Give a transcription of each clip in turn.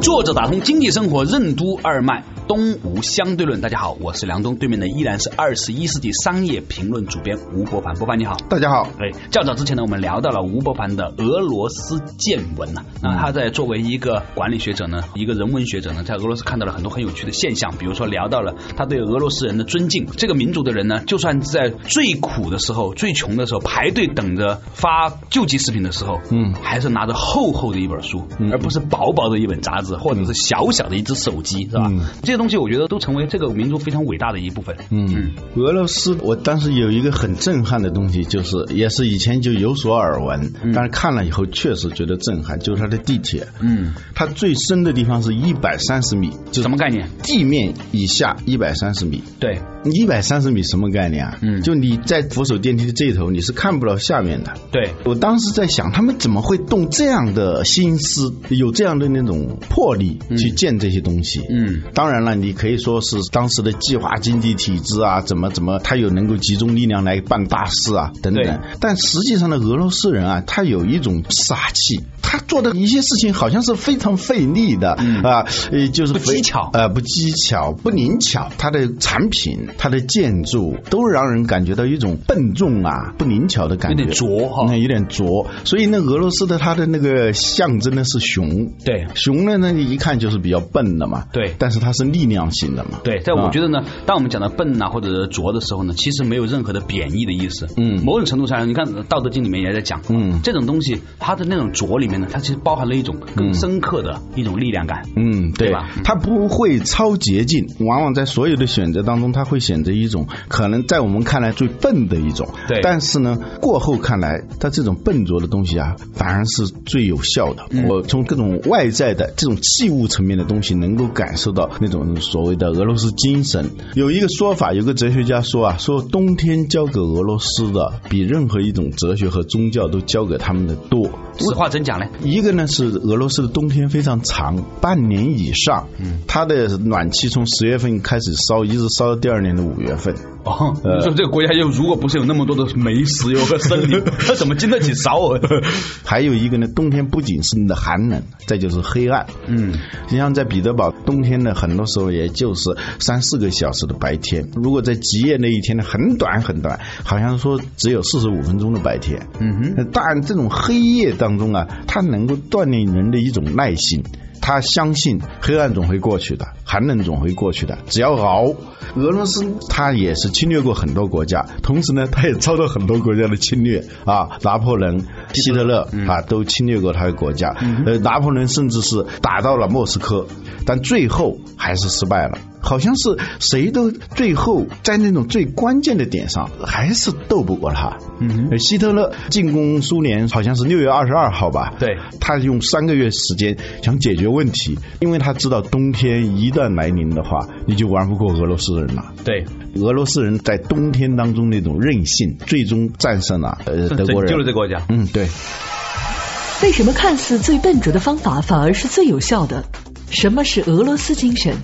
作者打通经济生活任督二脉，东吴相对论。大家好，我是梁东，对面的依然是二十一世纪商业评论主编吴伯凡。伯凡你好，大家好。哎，较早之前呢，我们聊到了吴伯凡的俄罗斯见闻呐。那他在作为一个管理学者呢，一个人文学者呢，在俄罗斯看到了很多很有趣的现象，比如说聊到了他对俄罗斯人的尊敬。这个民族的人呢，就算在最苦的时候、最穷的时候，排队等着发救济食品的时候，嗯，还是拿着厚厚的一本书，而不是薄薄的一本杂志。或者是小小的一只手机，是吧？这些东西我觉得都成为这个民族非常伟大的一部分。嗯，俄罗斯，我当时有一个很震撼的东西，就是也是以前就有所耳闻，但是看了以后确实觉得震撼，就是它的地铁。嗯，它最深的地方是一百三十米，就什么概念？地面以下一百三十米。对，一百三十米什么概念啊？嗯，就你在扶手电梯的这头，你是看不到下面的。对，我当时在想，他们怎么会动这样的心思，有这样的那种魄力？去建这些东西，嗯，当然了，你可以说是当时的计划经济体制啊，怎么怎么，他有能够集中力量来办大事啊，等等。但实际上的俄罗斯人啊，他有一种傻气，他做的一些事情好像是非常费力的啊，呃，就是不技巧，呃，不技巧，不灵巧。他的产品，他的建筑，都让人感觉到一种笨重啊，不灵巧的感觉，有点拙哈，那有点拙。所以那俄罗斯的他的那个象征的是熊，对，熊呢，那一看就是比较笨的嘛，对，但是它是力量型的嘛，对。在我觉得呢，当我们讲到笨呐或者拙的时候呢，其实没有任何的贬义的意思。嗯，某种程度上，你看《道德经》里面也在讲，嗯，这种东西它的那种拙里面呢，它其实包含了一种更深刻的一种力量感。嗯，对吧？它不会超捷径，往往在所有的选择当中，它会选择一种可能在我们看来最笨的一种。对，但是呢，过后看来，它这种笨拙的东西啊，反而是最有效的。我从各种外在的这种器物层面的东西，能够感受到那种所谓的俄罗斯精神。有一个说法，有个哲学家说啊，说冬天交给俄罗斯的，比任何一种哲学和宗教都交给他们的多。实话怎讲呢？一个呢是俄罗斯的冬天非常长，半年以上，嗯，它的暖气从十月份开始烧，一直烧到第二年的五月份。哦，你说这个国家又如果不是有那么多的煤、石油和森林，它怎么经得起烧？还有一个呢，冬天不仅是你的寒冷，再就是黑暗。嗯，你像在彼得堡，冬天呢，很多时候也就是三四个小时的白天。如果在极夜那一天呢，很短很短，好像说只有四十五分钟的白天。嗯哼，但这种黑夜当中啊，它能够锻炼人的一种耐心。他相信黑暗总会过去的，寒冷总会过去的，只要熬。俄罗斯他也是侵略过很多国家，同时呢，他也遭到很多国家的侵略啊，拿破仑、希特勒啊都侵略过他的国家。呃，拿破仑甚至是打到了莫斯科，但最后还是失败了。好像是谁都最后在那种最关键的点上还是斗不过他。嗯，希特勒进攻苏联好像是六月二十二号吧？对，他用三个月时间想解决问题，因为他知道冬天一旦来临的话，你就玩不过俄罗斯人了。对，俄罗斯人在冬天当中那种韧性，最终战胜了呃 德国人，就是这个国家。嗯，对。为什么看似最笨拙的方法反而是最有效的？什么是俄罗斯精神？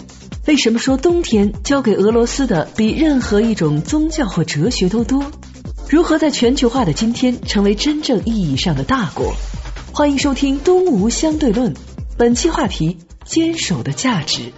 为什么说冬天交给俄罗斯的比任何一种宗教或哲学都多？如何在全球化的今天成为真正意义上的大国？欢迎收听《东吴相对论》，本期话题：坚守的价值。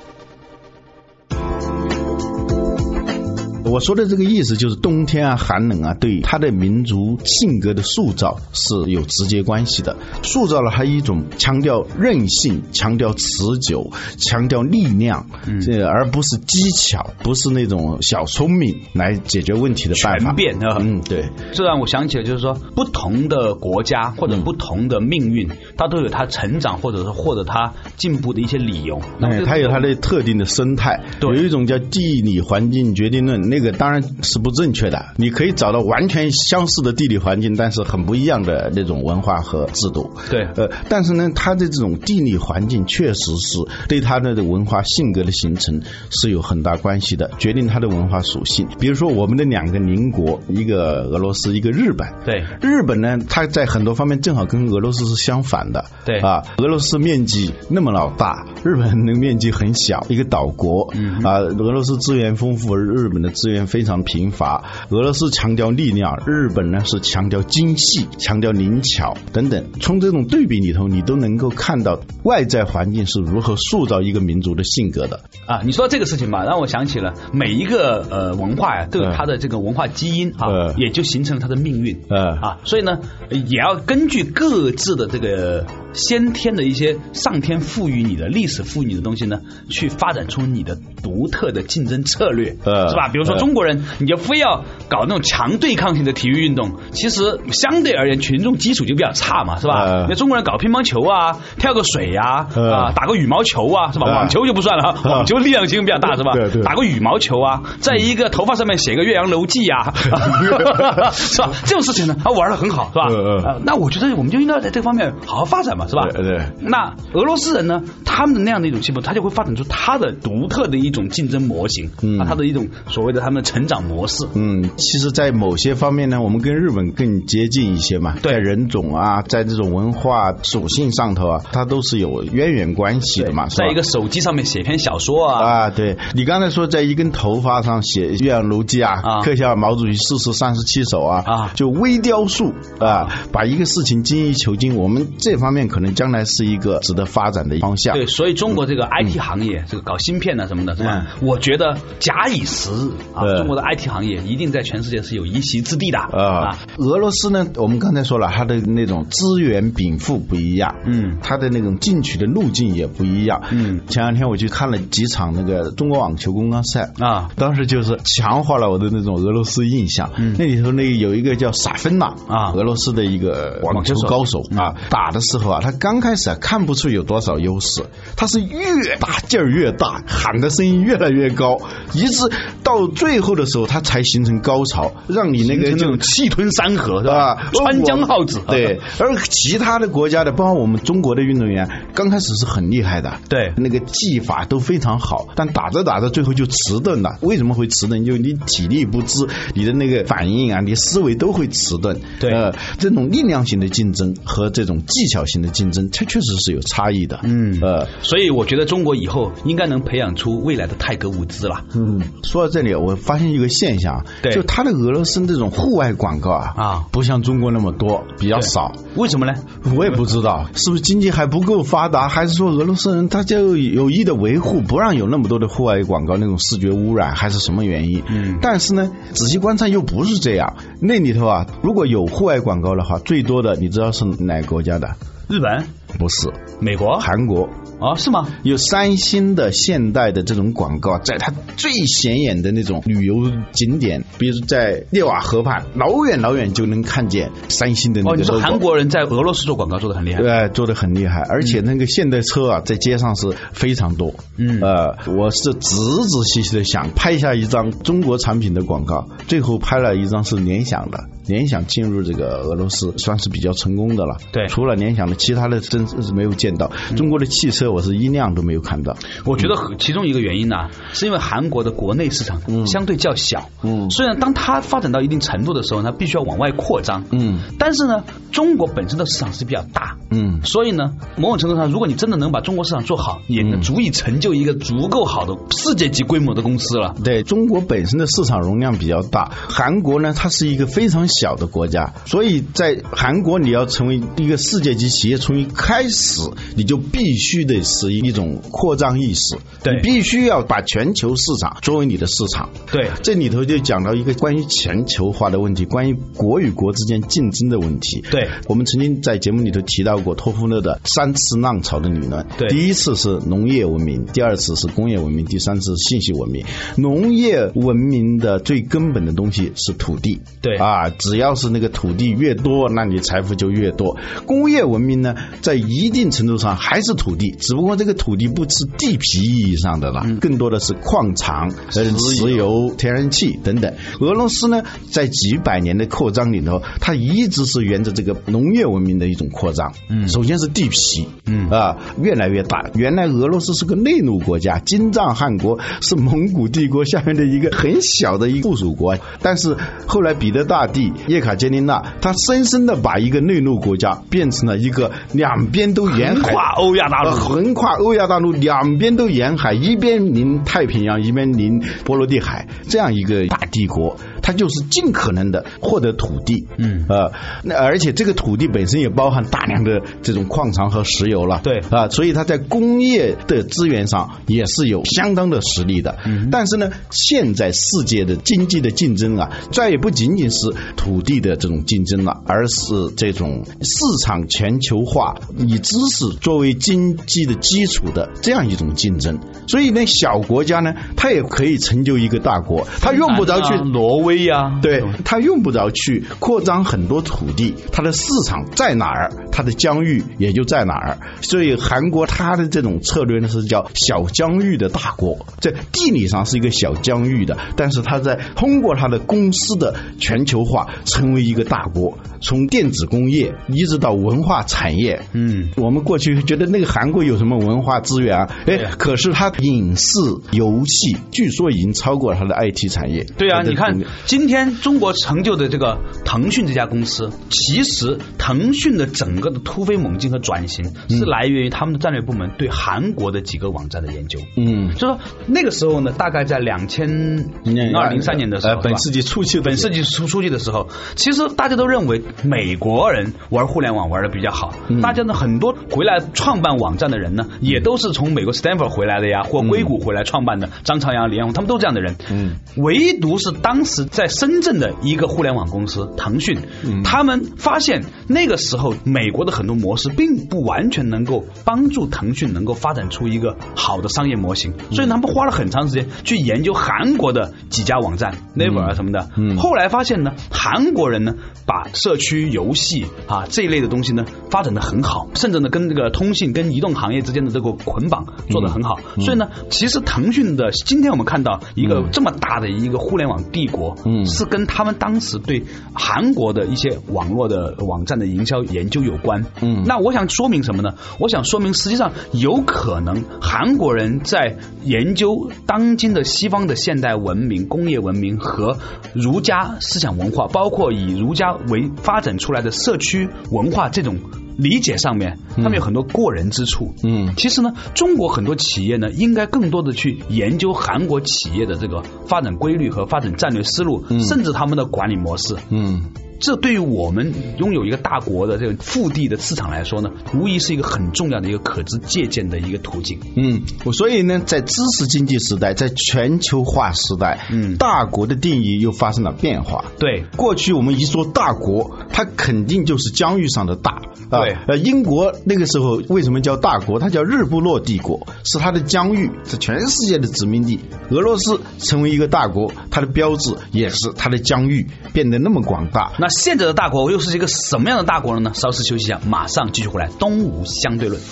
我说的这个意思就是冬天啊，寒冷啊，对他的民族性格的塑造是有直接关系的，塑造了他一种强调韧性、强调持久、强调力量，这而不是技巧，不是那种小聪明来解决问题的办法。全变啊，嗯，对。这让我想起了，就是说不同的国家或者不同的命运，它都有它成长或者是获得它进步的一些理由。哎，它有它的特定的生态，有一种叫地理环境决定论。那个当然是不正确的。你可以找到完全相似的地理环境，但是很不一样的那种文化和制度。对，呃，但是呢，它的这种地理环境确实是对它的文化性格的形成是有很大关系的，决定它的文化属性。比如说，我们的两个邻国，一个俄罗斯，一个日本。对，日本呢，它在很多方面正好跟俄罗斯是相反的。对啊，俄罗斯面积那么老大，日本的面积很小，一个岛国。嗯啊，俄罗斯资源丰富，日本的资源非常贫乏。俄罗斯强调力量，日本呢是强调精细、强调灵巧等等。从这种对比里头，你都能够看到外在环境是如何塑造一个民族的性格的。啊，你说这个事情吧，让我想起了每一个呃文化呀，都有它的这个文化基因啊，嗯也就形成了它的命运。嗯啊，所以呢，也要根据各自的这个先天的一些上天赋予你的历史赋予你的东西呢，去发展出你的独特的竞争策略，嗯是吧？比如说嗯中国人，你就非要搞那种强对抗性的体育运动，其实相对而言群众基础就比较差嘛，是吧？嗯那中国人搞乒乓球啊，跳个水呀，嗯啊，打个羽毛球啊，是吧？嗯网球就不算了，嗯网球力量性比较大，是吧？对对打个羽毛球啊，在一个头发上面写个岳阳楼记呀，是吧？这种事情呢，他玩的很好，是吧？嗯嗯呃那我觉得我们就应该在这方面好好发展嘛，是吧？对对那俄罗斯人呢，他们的那样的一种气氛，他就会发展出他的独特的一种竞争模型，嗯啊，他的一种所谓的他们的成长模式。嗯，其实，在某些方面呢，我们跟日本更接近一些嘛。对在人种啊，在这种文化属性上头啊，它都是有渊源关系的嘛。在一个手机上面写篇小说啊，啊，对你刚才说，在一根头发上写《岳阳楼记》啊，啊刻下毛主席逝世三十七首啊，啊就微雕塑啊，把一个事情精益求精。我们这方面可能将来是一个值得发展的方向。对，所以中国这个 IT 行业，这个搞芯片啊什么的，是吧？我觉得假以时日啊，嗯中国的 IT 行业一定在全世界是有一席之地的啊，俄罗斯呢，我们刚才说了，它的那种资源禀赋不一样，嗯。它的那种进取的路径也不一样，嗯。前两天我去看了几场那个中国网球公开赛啊。当时就是强化了我的那种俄罗斯印象。嗯。那里头那有一个叫萨芬娜啊。俄罗斯的一个网球高手啊，打的时候啊，他刚开始啊看不出有多少优势，他是越打劲儿越大，喊的声音越来越高，一直到最后的时候，他才形成高潮，让你那个就气吞山河是吧？啊，川江我号子，对，而其他的国家的，包括我们中国的运动员，刚开始是很厉害的，对那个技法都非常好，但打着打着最后就迟钝了。为什么会迟钝？就你体力不支，你的那个反应啊，你思维都会迟钝。对呃，这种力量型的竞争和这种技巧型的竞争，它确实是有差异的。嗯呃。所以我觉得中国以后应该能培养出未来的泰格伍兹了。嗯，说到这里，我发现一个现象，对就它的俄罗斯这种户外广告啊，啊不像中国那么多，比较少。为什么呢？我也不知道是不是经济还不够发达，还是说俄罗斯人他就有意的维护，不让有那么多的户外广告那种视觉污染，还是什么原因？嗯但是呢，仔细观察又不是这样。那里头啊，如果有户外广告的话，最多的你知道是哪个国家的？日本、不是美国韩国。哦，是吗？有三星的现代的这种广告，在它最显眼的那种旅游景点，比如在涅瓦河畔，老远老远就能看见三星的那哦，个你说。韩国人在俄罗斯做广告做的很厉害。对，做的很厉害，而且那个现代车啊，在街上是非常多。嗯呃，我是仔仔细细的想拍下一张中国产品的广告，最后拍了一张是联想的，联想进入这个俄罗斯算是比较成功的了。对。除了联想的，其他的真是没有见到。中国的汽车，我是一辆都没有看到。我觉得和其中一个原因呢、是因为韩国的国内市场相对较小，嗯。虽然当它发展到一定程度的时候，它必须要往外扩张，嗯。但是呢，中国本身的市场是比较大，嗯。所以呢，某种程度上，如果你真的能把中国市场做好，也能足以成就一个足够好的世界级规模的公司了。对中国本身的市场容量比较大，韩国呢，它是一个非常小的国家，所以在韩国你要成为一个世界级企业，从一开始你就必须得是一种扩张意识，对你必须要把全球市场作为你的市场。对这里头就讲到一个关于全球化的问题，关于国与国之间竞争的问题。对我们曾经在节目里头提到过托夫勒的三次浪潮的理论。对第一次是农业文明，第二次是工业文明，第三次是信息文明。农业文明的最根本的东西是土地。对啊，只要是那个土地越多，那你财富就越多。工业文明呢，在一定程度上还是土地，只不过这个土地不是地皮意义上的了，更多的是矿场、呃石油、天然气等等。俄罗斯呢，在几百年的扩张里头，它一直是沿着这个农业文明的一种扩张。嗯，首先是地皮，嗯啊，越来越大。原来俄罗斯是个内陆国家，金帐汗国是蒙古帝国下面的一个很小的一个附属国，但是后来彼得大帝叶卡捷琳娜，她深深的把一个内陆国家变成了一个两边都沿海，跨欧亚大陆呃横跨欧亚大陆，两边都沿海，一边临太平洋，一边临波罗的海，这样一个大帝国，它就是尽可能的获得土地，嗯。呃，那而且这个土地本身也包含大量的这种矿藏和石油了，对。啊，所以它在工业的资源上也是有相当的实力的。嗯但是呢，现在世界的经济的竞争啊，再也不仅仅是土地的这种竞争了，而是这种市场全球化，以知识作为经济的基础的这样一种竞争。所以呢，小国家呢，它也可以成就一个大国，它用不着去啊挪威呀、对，他用不着去扩张很多土地，它的市场在哪儿，它的疆域也就在哪儿。所以韩国它的这种策略呢是叫小疆域的大国，在地理上是一个小疆域的，但是它在通过它的公司的全球化，成为一个大国。从电子工业一直到文化产业，嗯，我们过去觉得那个韩国有什么文化资源啊？哎，可是它影视、游戏，据说已经超过了它的 IT 产业。对啊，你看今天中国成就的这个腾讯这家公司，其实腾讯的整个的突飞猛进和转型是来源于他们的战略部门对韩国的几个网站的研究。嗯，所以说那个时候呢，大概在两千二零三年的时候，呃，本世纪初期本世纪初初期的时候，其实大家都认为美国人玩互联网玩的比较好，嗯。大家呢很多回来创办网站的人呢，也都是从美国 Stanford 回来的呀，或硅谷回来创办的，张朝阳、李彦宏，他们都这样的人。嗯，唯独是当时在深圳的一个互联网公司腾讯，嗯。他们发现那个时候美国的很多模式并不完全能够帮助腾讯能够发展出一个好的商业模型，嗯。所以他们花了很长时间去研究韩国的几家网站，Naver 啊什么的。嗯。后来发现呢，韩国人呢把社区游戏啊这一类的东西呢发展的很好，甚至呢跟这个通信跟移动行业之间的这个捆绑做的很好。嗯。所以呢，其实腾讯的今天我们看到一个这么大的一个互联网帝国，嗯是跟他们当时对韩国的一些网络的网站的营销研究有关。嗯那我想说明什么呢？我想说明，实际上有可能韩国人在研究当今的西方的现代文明、工业文明和儒家思想文化，包括以儒家为发展出来的社区文化这种。理解上面，他们有很多过人之处。嗯其实呢，中国很多企业呢，应该更多的去研究韩国企业的这个发展规律和发展战略思路，甚至他们的管理模式。嗯这对于我们拥有一个大国的这个腹地的市场来说呢，无疑是一个很重要的一个可知借鉴的一个途径。嗯，我所以呢，在知识经济时代，在全球化时代，嗯大国的定义又发生了变化。对，过去我们一说大国，它肯定就是疆域上的大。啊对呃，英国那个时候为什么叫大国？它叫日不落帝国，是它的疆域是全世界的殖民地。俄罗斯成为一个大国，它的标志也是它的疆域变得那么广大。那那现在的大国又是一个什么样的大国了呢？稍事休息一下，马上继续回来。东吴相对论。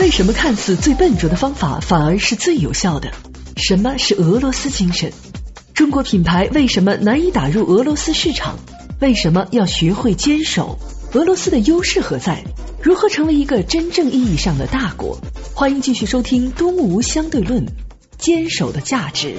为什么看似最笨拙的方法反而是最有效的？什么是俄罗斯精神？中国品牌为什么难以打入俄罗斯市场？为什么要学会坚守？俄罗斯的优势何在？如何成为一个真正意义上的大国？欢迎继续收听《东吴相对论》，坚守的价值。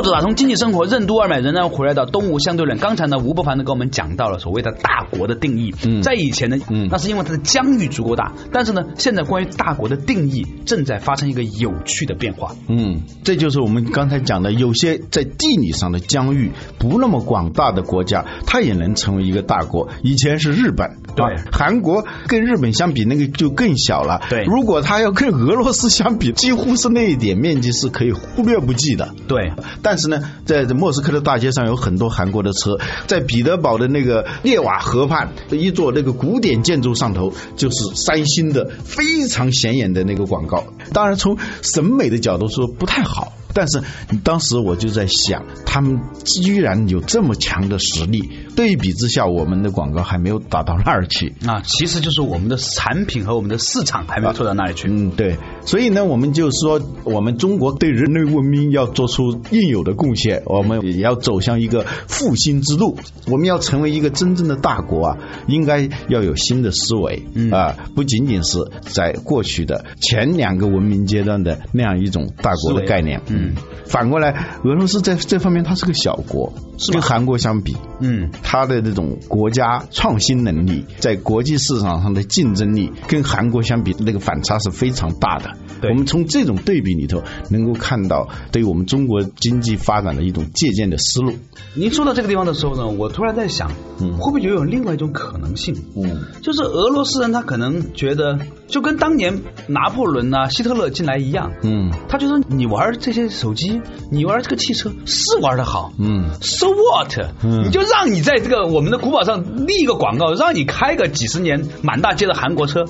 作者打通经济生活任督二脉，仍然回来到东吴相对论。刚才呢，吴伯凡呢给我们讲到了所谓的大国的定义。嗯在以前呢，嗯那是因为它的疆域足够大，但是呢，现在关于大国的定义正在发生一个有趣的变化。嗯，这就是我们刚才讲的，有些在地理上的疆域不那么广大的国家，它也能成为一个大国。以前是日本，对啊韩国跟日本相比，那个就更小了。对如果它要跟俄罗斯相比，几乎是那一点面积是可以忽略不计的。对，但但是呢，在莫斯科的大街上有很多韩国的车，在彼得堡的那个涅瓦河畔一座那个古典建筑上头，就是三星的非常显眼的那个广告。当然，从审美的角度说不太好。但是当时我就在想，他们居然有这么强的实力，对比之下，我们的广告还没有打到那儿去啊。其实就是我们的产品和我们的市场还没有做到那里去。嗯，对。所以呢，我们就说，我们中国对人类文明要做出应有的贡献，我们也要走向一个复兴之路。我们要成为一个真正的大国啊，应该要有新的思维啊，不仅仅是在过去的前两个文明阶段的那样一种大国的概念。嗯，反过来，俄罗斯在这方面它是个小国，是跟韩国相比，嗯，它的这种国家创新能力，在国际市场上的竞争力，跟韩国相比，那个反差是非常大的。我们从这种对比里头，能够看到对于我们中国经济发展的一种借鉴的思路。您说到这个地方的时候呢，我突然在想，嗯，会不会就有另外一种可能性？嗯，就是俄罗斯人他可能觉得，就跟当年拿破仑啊、希特勒进来一样，嗯，他就说你玩这些手机，你玩这个汽车是玩的好，嗯，so what？嗯，你就让你在这个我们的古堡上立一个广告，让你开个几十年满大街的韩国车，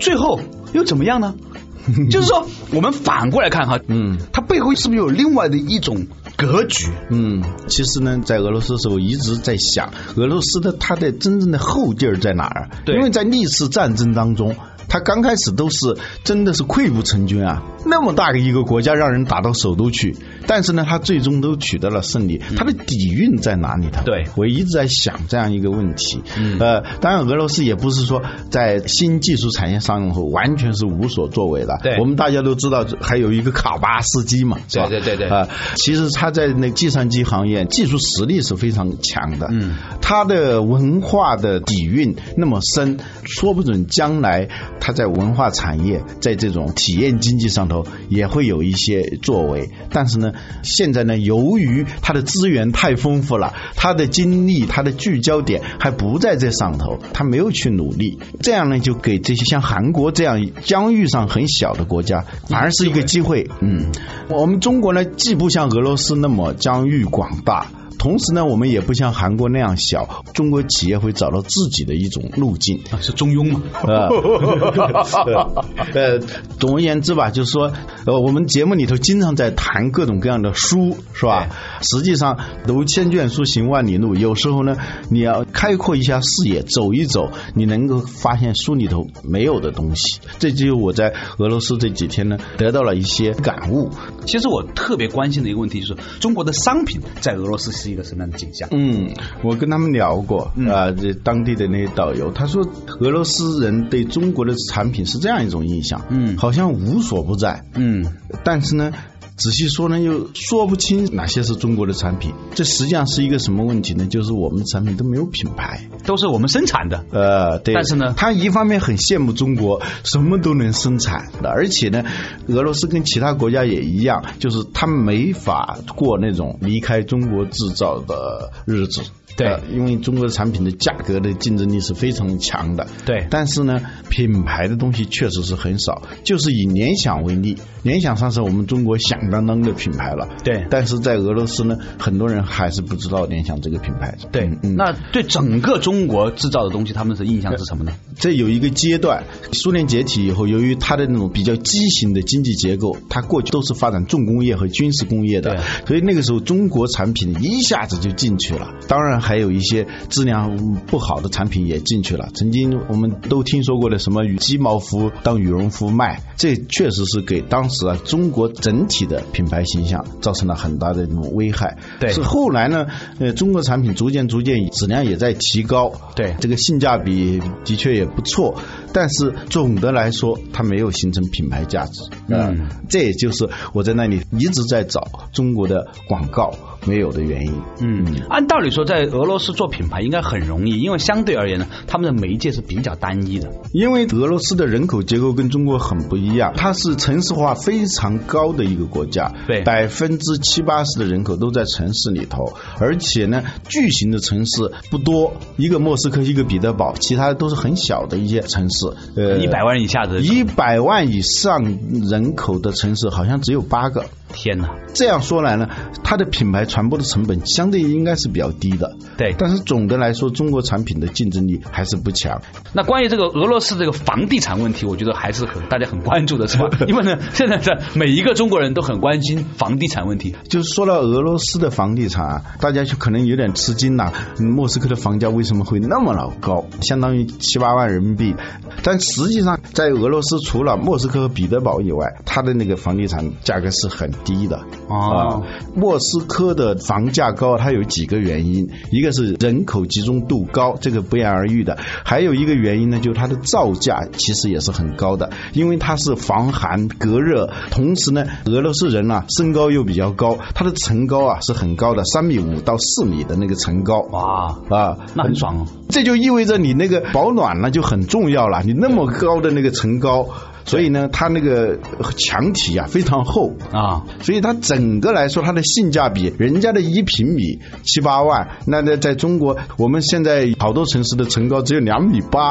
最后又怎么样呢？就是说，我们反过来看哈，嗯，它背后是不是有另外的一种格局？嗯，其实呢，在俄罗斯的时候一直在想，俄罗斯的它的真正的后劲儿在哪儿？对，因为在历次战争当中。他刚开始都是真的是溃不成军啊，那么大的一个国家让人打到首都去，但是呢，他最终都取得了胜利。他的底蕴在哪里头？对我一直在想这样一个问题。呃，当然俄罗斯也不是说在新技术产业上后完全是无所作为的。对，我们大家都知道还有一个卡巴斯基嘛，是吧？对对对对。啊，其实他在那计算机行业技术实力是非常强的。嗯，他的文化的底蕴那么深，说不准将来。他在文化产业，在这种体验经济上头也会有一些作为，但是呢，现在呢，由于它的资源太丰富了，它的精力、它的聚焦点还不在这上头，它没有去努力，这样呢，就给这些像韩国这样疆域上很小的国家，反而是一个机会。嗯，我们中国呢，既不像俄罗斯那么疆域广大。同时呢，我们也不像韩国那样小，中国企业会找到自己的一种路径啊，是中庸嘛？呃，总而言之吧，就是说，呃，我们节目里头经常在谈各种各样的书，是吧？实际上，读千卷书，行万里路。有时候呢，你要开阔一下视野，走一走，你能够发现书里头没有的东西。这就是我在俄罗斯这几天呢，得到了一些感悟。其实我特别关心的一个问题就是，中国的商品在俄罗斯是。一个什么样的景象？嗯，我跟他们聊过啊，这当地的那些导游，他说俄罗斯人对中国的产品是这样一种印象，嗯，好像无所不在，嗯，但是呢。仔细说呢，又说不清哪些是中国的产品。这实际上是一个什么问题呢？就是我们的产品都没有品牌，都是我们生产的。呃，对。但是呢，他一方面很羡慕中国什么都能生产，而且呢，俄罗斯跟其他国家也一样，就是他们没法过那种离开中国制造的日子。对，因为中国的产品的价格的竞争力是非常强的。对，但是呢，品牌的东西确实是很少。就是以联想为例，联想算是我们中国响当当的品牌了。对，但是在俄罗斯呢，很多人还是不知道联想这个品牌。对，嗯那对整个中国制造的东西，他们的印象是什么呢？这有一个阶段，苏联解体以后，由于它的那种比较畸形的经济结构，它过去都是发展重工业和军事工业的，所以那个时候中国产品一下子就进去了。当然。还有一些质量不好的产品也进去了。曾经我们都听说过的什么鸡毛服当羽绒服卖，这确实是给当时啊中国整体的品牌形象造成了很大的这种危害。对，是后来呢，呃，中国产品逐渐逐渐质量也在提高。对，这个性价比的确也不错，但是总的来说，它没有形成品牌价值。嗯，这也就是我在那里一直在找中国的广告。没有的原因。嗯，按道理说，在俄罗斯做品牌应该很容易，因为相对而言呢，他们的媒介是比较单一的。因为俄罗斯的人口结构跟中国很不一样，它是城市化非常高的一个国家，对，百分之七八十的人口都在城市里头，而且呢，巨型的城市不多，一个莫斯科，一个彼得堡，其他的都是很小的一些城市。市，呃，一百万以下的一百万以上人口的城市好像只有八个。天哪！这样说来呢，它的品牌传播的成本相对应该是比较低的。对，但是总的来说，中国产品的竞争力还是不强。那关于这个俄罗斯这个房地产问题，我觉得还是很大家很关注的，是吧？因为呢，现在在每一个中国人都很关心房地产问题。就是说到俄罗斯的房地产啊，大家就可能有点吃惊了。莫斯科的房价为什么会那么老高？相当于七八万人民币。但实际上，在俄罗斯除了莫斯科和彼得堡以外，它的那个房地产价格是很低的。哦，莫斯科的房价高，它有几个原因，一个是人口集中度高，这个不言而喻的；还有一个原因呢，就是它的造价其实也是很高的，因为它是防寒隔热，同时呢，俄罗斯人啊身高又比较高，它的层高啊是很高的，三米五到四米的那个层高。哇啊，那很爽哦！这就意味着你那个保暖呢就很重要了，你那么高的那个层高。所以呢，它那个墙体啊非常厚啊，所以它整个来说它的性价比，人家的一平米七八万，那在在中国，我们现在好多城市的层高只有两米八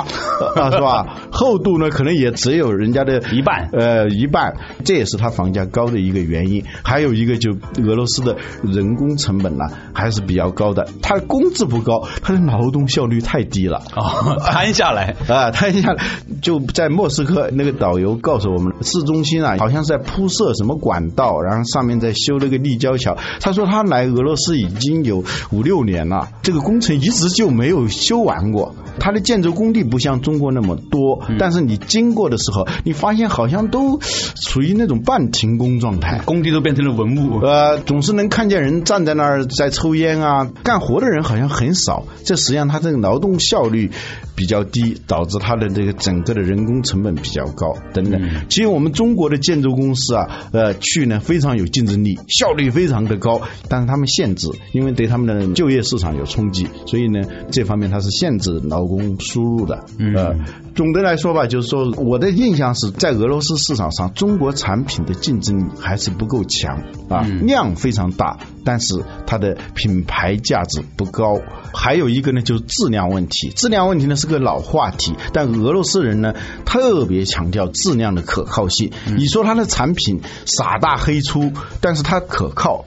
啊，是吧？厚度呢可能也只有人家的一半，呃，一半，这也是它房价高的一个原因。还有一个就俄罗斯的人工成本呢还是比较高的，它工资不高，它的劳动效率太低了啊，摊下来啊，摊下来就在莫斯科那个导。游告诉我们，市中心啊，好像是在铺设什么管道，然后上面在修那个立交桥。他说他来俄罗斯已经有五六年了，这个工程一直就没有修完过。它的建筑工地不像中国那么多，但是你经过的时候，你发现好像都处于那种半停工状态，工地都变成了文物。呃，总是能看见人站在那儿在抽烟啊，干活的人好像很少。这实际上他这个劳动效率比较低，导致他的这个整个的人工成本比较高。等等，其实我们中国的建筑公司啊，呃，去呢非常有竞争力，效率非常的高，但是他们限制，因为对他们的就业市场有冲击，所以呢，这方面它是限制劳工输入的。呃，总的来说吧，就是说我的印象是在俄罗斯市场上，中国产品的竞争力还是不够强啊，量非常大，但是它的品牌价值不高。还有一个呢，就是质量问题，质量问题呢是个老话题，但俄罗斯人呢特别强调。质量的可靠性，你说它的产品傻大黑粗，但是它可靠。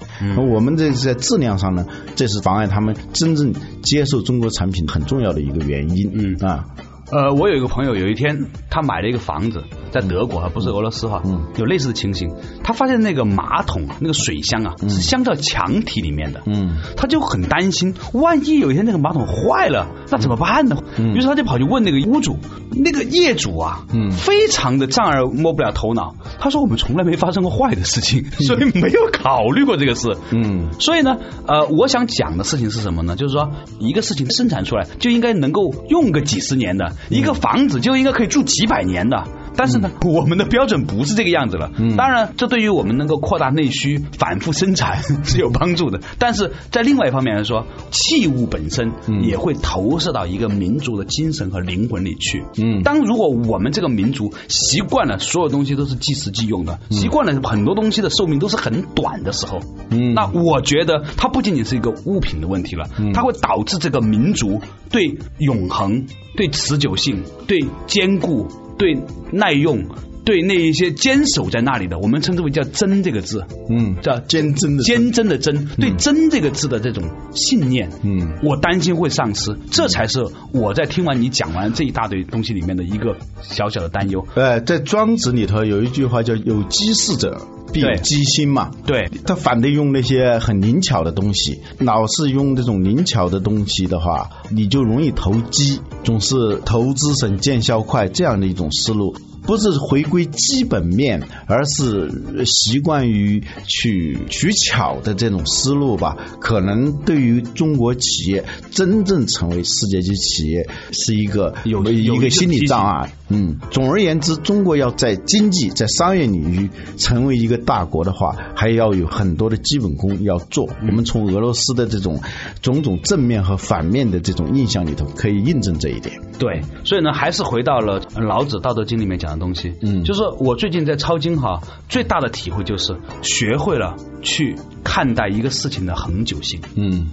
我们这是在质量上呢，这是妨碍他们真正接受中国产品很重要的一个原因。嗯啊。呃，我有一个朋友，有一天他买了一个房子，在德国啊，不是俄罗斯哈，有类似的情形。他发现那个马桶那个水箱啊，是镶到墙体里面的，嗯，他就很担心，万一有一天那个马桶坏了，那怎么办呢？于是他就跑去问那个屋主，那个业主啊，嗯，非常的丈二摸不了头脑。他说我们从来没发生过坏的事情，所以没有考虑过这个事。嗯，所以呢，呃，我想讲的事情是什么呢？就是说，一个事情生产出来就应该能够用个几十年的。一个房子就应该可以住几百年的，但是呢，我们的标准不是这个样子了。当然，这对于我们能够扩大内需、反复生产是有帮助的。但是在另外一方面来说，器物本身也会投射到一个民族的精神和灵魂里去。嗯，当如果我们这个民族习惯了所有东西都是即时即用的，习惯了很多东西的寿命都是很短的时候，嗯，那我觉得它不仅仅是一个物品的问题了，它会导致这个民族对永恒。对持久性、对坚固、对耐用、对那一些坚守在那里的，我们称之为叫“真”这个字，嗯，叫坚贞的坚贞的真，对“真”这个字的这种信念，嗯，我担心会丧失，这才是我在听完你讲完这一大堆东西里面的一个小小的担忧。呃，在庄子里头有一句话叫“有机事者”。必有机心嘛？对，他反对用那些很灵巧的东西，老是用这种灵巧的东西的话，你就容易投机，总是投资省见效快这样的一种思路。不是回归基本面，而是习惯于去取巧的这种思路吧。可能对于中国企业真正成为世界级企业，是一个有一个心理障碍。嗯，总而言之，中国要在经济、在商业领域成为一个大国的话，还要有很多的基本功要做。我们从俄罗斯的这种种种正面和反面的这种印象里头，可以印证这一点。对，所以呢，还是回到了老子《道德经》里面讲的。东西，嗯，就是我最近在抄经哈，最大的体会就是学会了去看待一个事情的恒久性，嗯，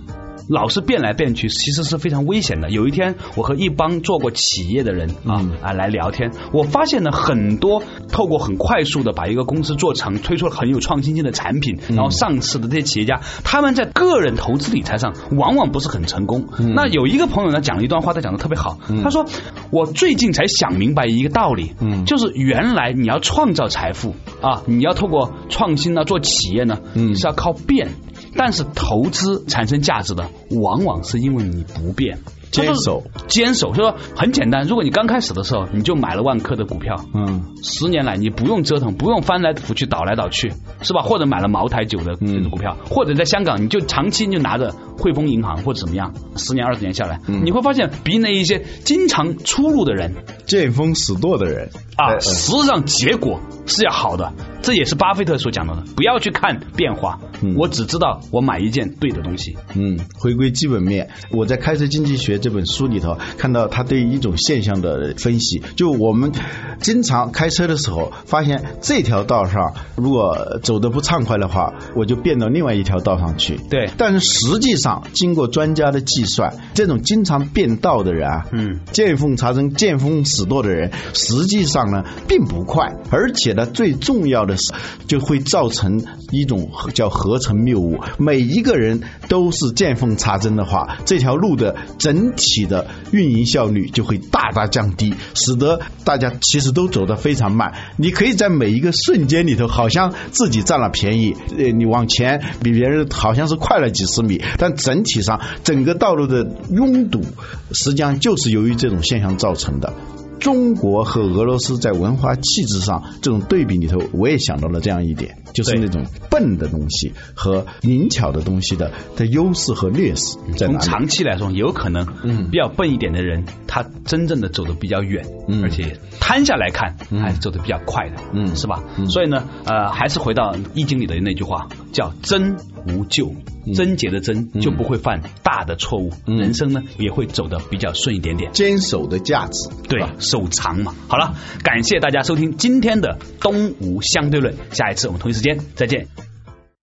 老是变来变去，其实是非常危险的。有一天，我和一帮做过企业的人啊啊来聊天，我发现呢，很多透过很快速的把一个公司做成，推出了很有创新性的产品，然后上市的这些企业家，他们在个人投资理财上往往不是很成功。那有一个朋友呢讲了一段话，他讲的特别好，他说：“我最近才想明白一个道理，嗯，就是原来你要创造财富啊，你要透过创新呢做企业呢，嗯，是要靠变。”但是投资产生价值的，往往是因为你不变。坚守，坚守，就说很简单。如果你刚开始的时候，你就买了万科的股票，嗯，十年来你不用折腾，不用翻来覆去倒来倒去，是吧？或者买了茅台酒的股票，或者在香港你就长期就拿着汇丰银行或者怎么样，十年二十年下来，你会发现比那一些经常出入的人、见风使舵的人啊，实际上结果是要好的。这也是巴菲特所讲到的，不要去看变化，嗯我只知道我买一件对的东西。嗯，回归基本面。我在《开车经济学》这本书里头看到他对一种现象的分析，就我们经常开车的时候，发现这条道上如果走的不畅快的话，我就变到另外一条道上去。对，但是实际上经过专家的计算，这种经常变道的人啊，嗯，见缝插针、见风使舵的人，实际上呢并不快，而且呢最重要的。就会造成一种叫合成谬误。每一个人都是见缝插针的话，这条路的整体的运营效率就会大大降低，使得大家其实都走得非常慢。你可以在每一个瞬间里头，好像自己占了便宜，呃，你往前比别人好像是快了几十米，但整体上整个道路的拥堵，实际上就是由于这种现象造成的。中国和俄罗斯在文化气质上这种对比里头，我也想到了这样一点，就是那种笨的东西和灵巧的东西的的优势和劣势。从长期来说，有可能比较笨一点的人，他真正的走的比较远，而且摊下来看还是走的比较快的，嗯，是吧？所以呢，呃，还是回到易经里的那句话，叫真无咎。贞洁的贞就不会犯大的错误，人生呢也会走得比较顺一点点。坚守的价值，对，守长嘛。好了，感谢大家收听今天的东吴相对论，下一次我们同一时间再见。